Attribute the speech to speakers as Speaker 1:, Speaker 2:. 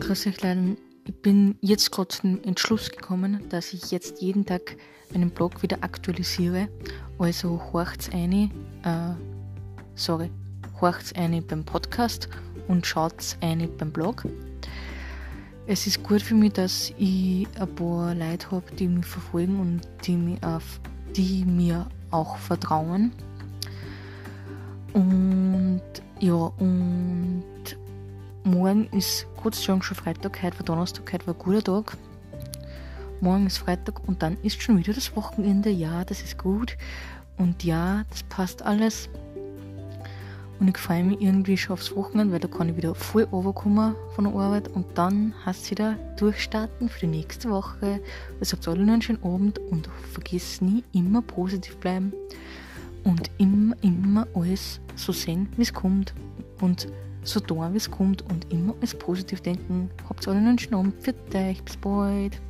Speaker 1: Grüß euch leider. Ich bin jetzt gerade zum Entschluss gekommen, dass ich jetzt jeden Tag meinen Blog wieder aktualisiere. Also horcht's eine, äh, sorry, horcht's eine beim Podcast und schaut's eine beim Blog. Es ist gut für mich, dass ich ein paar Leute habe, die mich verfolgen und die, mich auf, die mir auch vertrauen. Und ja, und morgen ist sei Dank schon Freitag, heute war Donnerstag, heute war ein guter Tag. Morgen ist Freitag und dann ist schon wieder das Wochenende. Ja, das ist gut. Und ja, das passt alles. Und ich freue mich irgendwie schon aufs Wochenende, weil da kann ich wieder voll runterkommen von der Arbeit und dann hast du wieder durchstarten für die nächste Woche. Also habt alle noch einen schönen Abend und vergiss nie, immer positiv bleiben und immer, immer alles so sehen, wie es kommt und so tun, wie es kommt und immer alles positiv denken. Habt alle einen Abend. Für euch, bis bald.